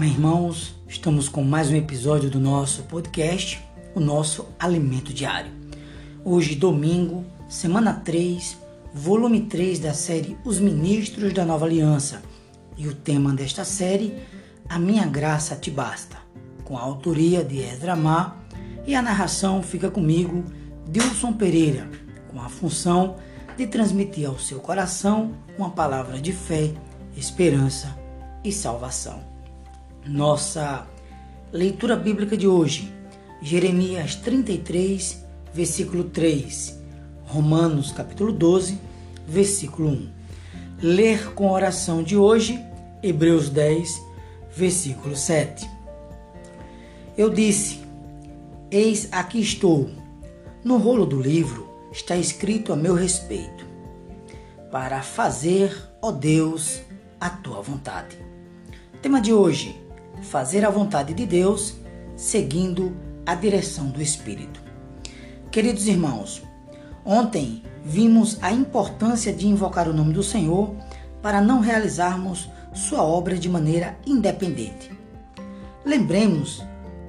Amém, irmãos? Estamos com mais um episódio do nosso podcast, o nosso alimento diário. Hoje, domingo, semana 3, volume 3 da série Os Ministros da Nova Aliança. E o tema desta série, A Minha Graça Te Basta, com a autoria de Ezra Mar e a narração fica comigo, Dilson Pereira, com a função de transmitir ao seu coração uma palavra de fé, esperança e salvação. Nossa leitura bíblica de hoje, Jeremias 33, versículo 3, Romanos capítulo 12, versículo 1. Ler com oração de hoje, Hebreus 10, versículo 7. Eu disse: Eis aqui estou. No rolo do livro está escrito a meu respeito, para fazer, ó Deus, a tua vontade. Tema de hoje: fazer a vontade de Deus seguindo a direção do Espírito. Queridos irmãos, ontem vimos a importância de invocar o nome do Senhor para não realizarmos sua obra de maneira independente. Lembremos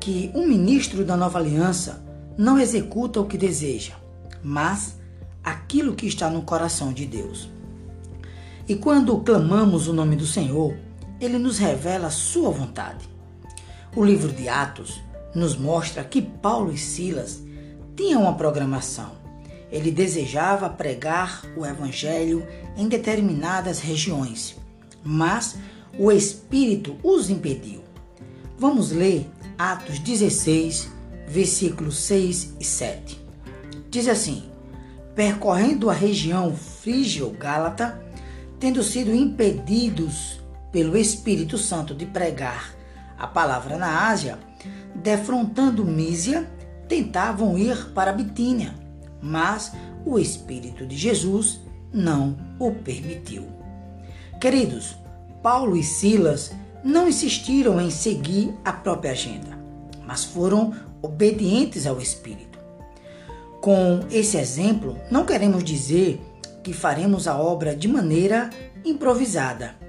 que um ministro da nova aliança não executa o que deseja, mas aquilo que está no coração de Deus. E quando clamamos o nome do Senhor, ele nos revela sua vontade. O livro de Atos nos mostra que Paulo e Silas tinham uma programação. Ele desejava pregar o evangelho em determinadas regiões, mas o Espírito os impediu. Vamos ler Atos 16, versículos 6 e 7. Diz assim: Percorrendo a região frígio-gálata, tendo sido impedidos pelo Espírito Santo de pregar a palavra na Ásia, defrontando Mísia, tentavam ir para Bitínia, mas o Espírito de Jesus não o permitiu. Queridos, Paulo e Silas não insistiram em seguir a própria agenda, mas foram obedientes ao Espírito. Com esse exemplo, não queremos dizer que faremos a obra de maneira improvisada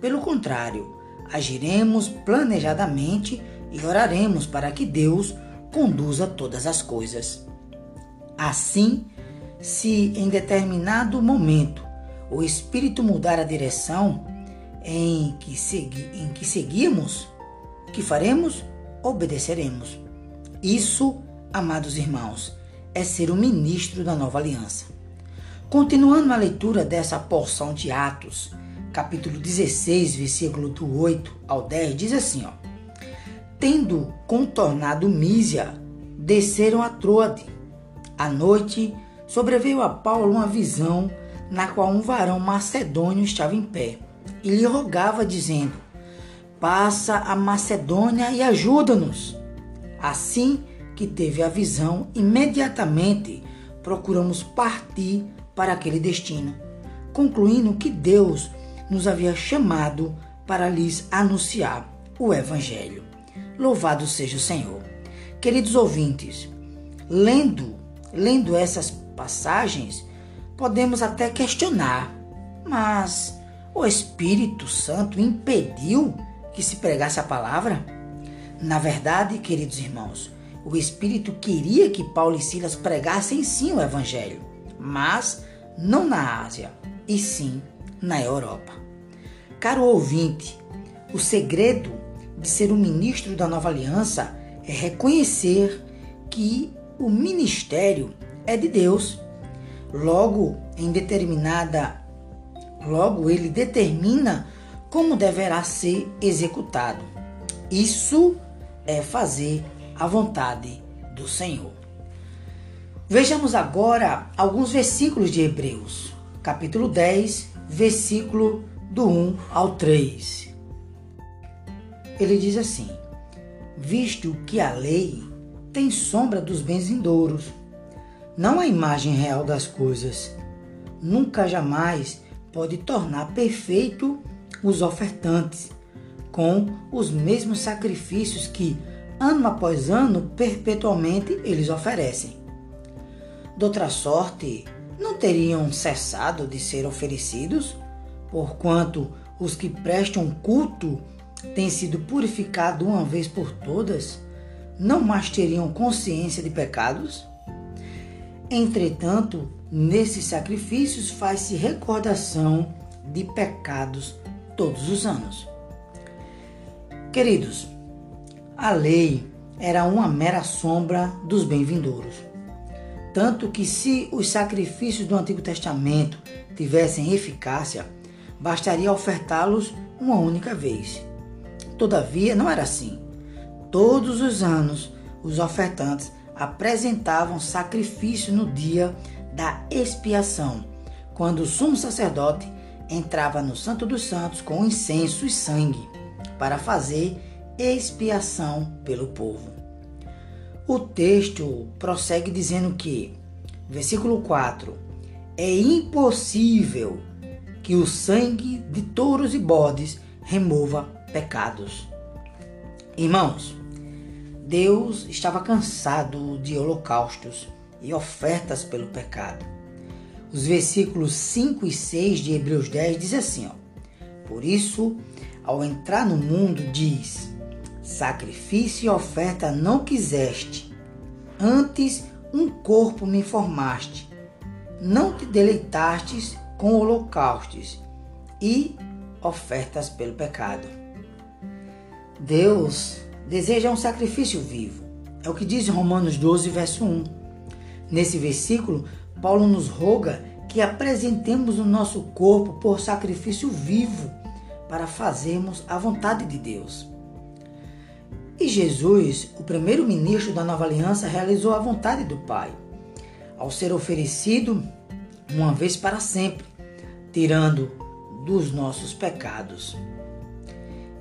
pelo contrário, agiremos planejadamente e oraremos para que Deus conduza todas as coisas. Assim, se em determinado momento o Espírito mudar a direção em que, segui, em que seguimos, que faremos? Obedeceremos. Isso, amados irmãos, é ser o ministro da nova aliança. Continuando a leitura dessa porção de Atos, capítulo 16, versículo do 8 ao 10, diz assim, ó. Tendo contornado Mísia, desceram a Troade. À noite, sobreveio a Paulo uma visão na qual um varão macedônio estava em pé e lhe rogava, dizendo: Passa a Macedônia e ajuda-nos. Assim que teve a visão, imediatamente procuramos partir para aquele destino, concluindo que Deus nos havia chamado para lhes anunciar o Evangelho. Louvado seja o Senhor. Queridos ouvintes, lendo, lendo essas passagens, podemos até questionar, mas o Espírito Santo impediu que se pregasse a palavra? Na verdade, queridos irmãos, o Espírito queria que Paulo e Silas pregassem sim o Evangelho, mas não na Ásia, e sim na Europa. Caro ouvinte, o segredo de ser um ministro da nova aliança é reconhecer que o ministério é de Deus. Logo, em determinada logo ele determina como deverá ser executado. Isso é fazer a vontade do Senhor. Vejamos agora alguns versículos de Hebreus, capítulo 10, versículo do 1 ao 3. Ele diz assim: Visto que a lei tem sombra dos bens vindouros, não a imagem real das coisas, nunca jamais pode tornar perfeito os ofertantes com os mesmos sacrifícios que, ano após ano, perpetualmente eles oferecem. De outra sorte, não teriam cessado de ser oferecidos? porquanto os que prestam culto têm sido purificados uma vez por todas, não mais teriam consciência de pecados? Entretanto, nesses sacrifícios faz-se recordação de pecados todos os anos. Queridos, a lei era uma mera sombra dos bem-vindouros. Tanto que, se os sacrifícios do Antigo Testamento tivessem eficácia, bastaria ofertá-los uma única vez. Todavia, não era assim. Todos os anos, os ofertantes apresentavam sacrifício no dia da expiação, quando o sumo sacerdote entrava no Santo dos Santos com incenso e sangue para fazer expiação pelo povo. O texto prossegue dizendo que, versículo 4, é impossível que o sangue de touros e bodes remova pecados. Irmãos, Deus estava cansado de holocaustos e ofertas pelo pecado. Os versículos 5 e 6 de Hebreus 10 diz assim, ó: Por isso, ao entrar no mundo, diz: Sacrifício e oferta não quiseste, antes um corpo me formaste. Não te deleitastes com holocaustos e ofertas pelo pecado. Deus deseja um sacrifício vivo. É o que diz Romanos 12, verso 1. Nesse versículo, Paulo nos roga que apresentemos o nosso corpo por sacrifício vivo para fazermos a vontade de Deus. E Jesus, o primeiro ministro da nova aliança, realizou a vontade do Pai, ao ser oferecido uma vez para sempre, tirando dos nossos pecados.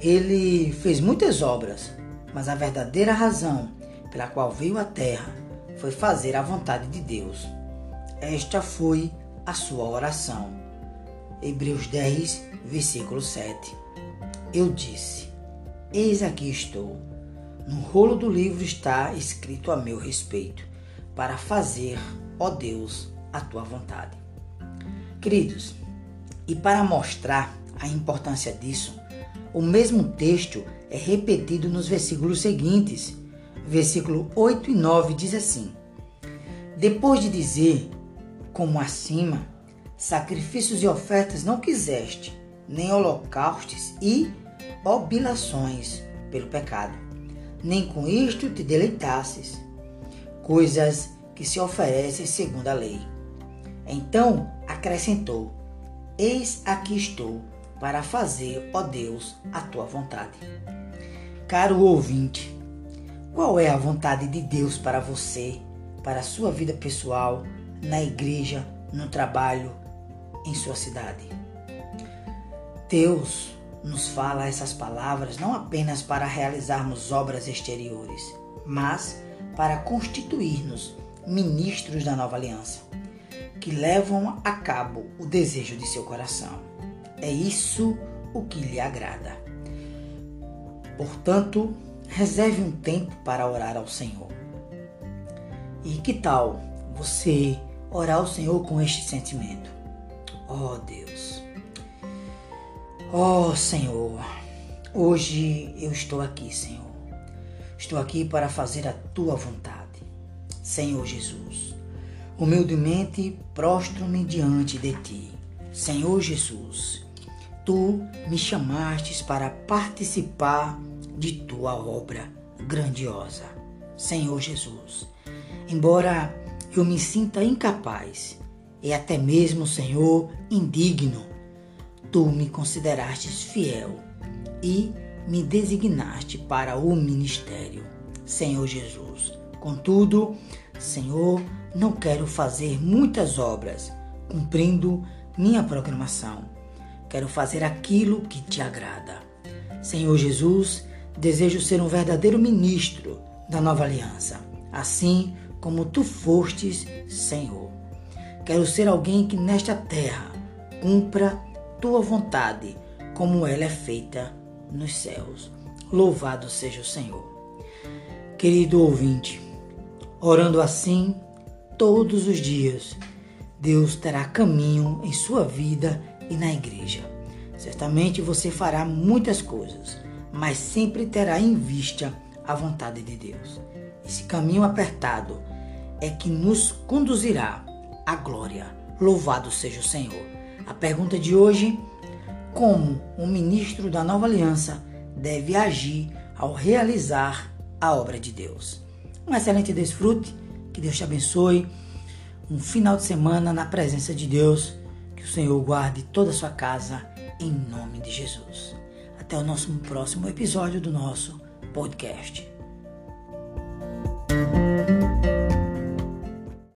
Ele fez muitas obras, mas a verdadeira razão pela qual veio à terra foi fazer a vontade de Deus. Esta foi a sua oração. Hebreus 10, versículo 7. Eu disse: Eis aqui estou. No rolo do livro está escrito a meu respeito, para fazer, ó Deus, a tua vontade. Queridos, e para mostrar a importância disso, o mesmo texto é repetido nos versículos seguintes. Versículo 8 e 9 diz assim: Depois de dizer como acima, sacrifícios e ofertas não quiseste, nem holocaustos e oblações pelo pecado, nem com isto te deleitasses, coisas que se oferecem segundo a lei. Então acrescentou: Eis aqui estou para fazer, ó Deus, a tua vontade. Caro ouvinte, qual é a vontade de Deus para você, para a sua vida pessoal, na igreja, no trabalho, em sua cidade. Deus nos fala essas palavras não apenas para realizarmos obras exteriores, mas para constituir-nos ministros da nova aliança, que levam a cabo o desejo de seu coração. É isso o que lhe agrada. Portanto, reserve um tempo para orar ao Senhor. E que tal você orar ao Senhor com este sentimento. Oh Deus, oh Senhor, hoje eu estou aqui, Senhor. Estou aqui para fazer a tua vontade. Senhor Jesus, humildemente prostro-me diante de ti. Senhor Jesus, tu me chamastes para participar de tua obra grandiosa. Senhor Jesus, embora eu me sinta incapaz e até mesmo, Senhor, indigno. Tu me considerastes fiel e me designaste para o ministério, Senhor Jesus. Contudo, Senhor, não quero fazer muitas obras, cumprindo minha programação. Quero fazer aquilo que te agrada. Senhor Jesus, desejo ser um verdadeiro ministro da nova aliança. Assim, como tu fostes, Senhor. Quero ser alguém que nesta terra cumpra tua vontade, como ela é feita nos céus. Louvado seja o Senhor. Querido ouvinte, orando assim todos os dias, Deus terá caminho em sua vida e na igreja. Certamente você fará muitas coisas, mas sempre terá em vista a vontade de Deus. Esse caminho apertado é que nos conduzirá à glória. Louvado seja o Senhor. A pergunta de hoje: como um ministro da nova aliança deve agir ao realizar a obra de Deus? Um excelente desfrute, que Deus te abençoe. Um final de semana na presença de Deus, que o Senhor guarde toda a sua casa, em nome de Jesus. Até o nosso próximo episódio do nosso podcast.